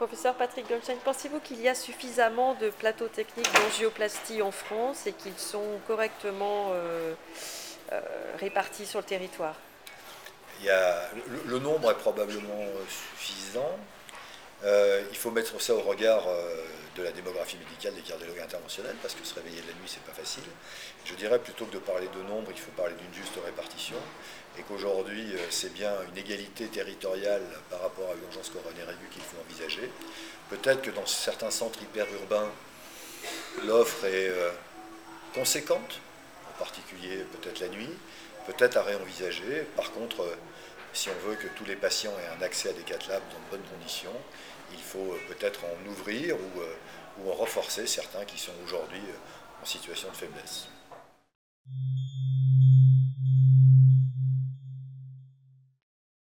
Professeur Patrick Goldstein, pensez-vous qu'il y a suffisamment de plateaux techniques d'angioplastie en France et qu'ils sont correctement euh, euh, répartis sur le territoire? Il y a, le, nombre est probablement suffisant. Euh, il faut mettre ça au regard de la démographie médicale des cardiologues interventionnels, parce que se réveiller de la nuit, c'est pas facile. Je dirais plutôt que de parler de nombre, il faut parler d'une juste répartition, et qu'aujourd'hui, c'est bien une égalité territoriale par rapport à l'urgence coronaire aiguë qu'il faut envisager. Peut-être que dans certains centres hyperurbains, l'offre est euh, conséquente, en particulier peut-être la nuit, peut-être à réenvisager. Par contre, euh, si on veut que tous les patients aient un accès à des cath labs dans de bonnes conditions, il faut peut-être en ouvrir ou, ou en renforcer certains qui sont aujourd'hui en situation de faiblesse.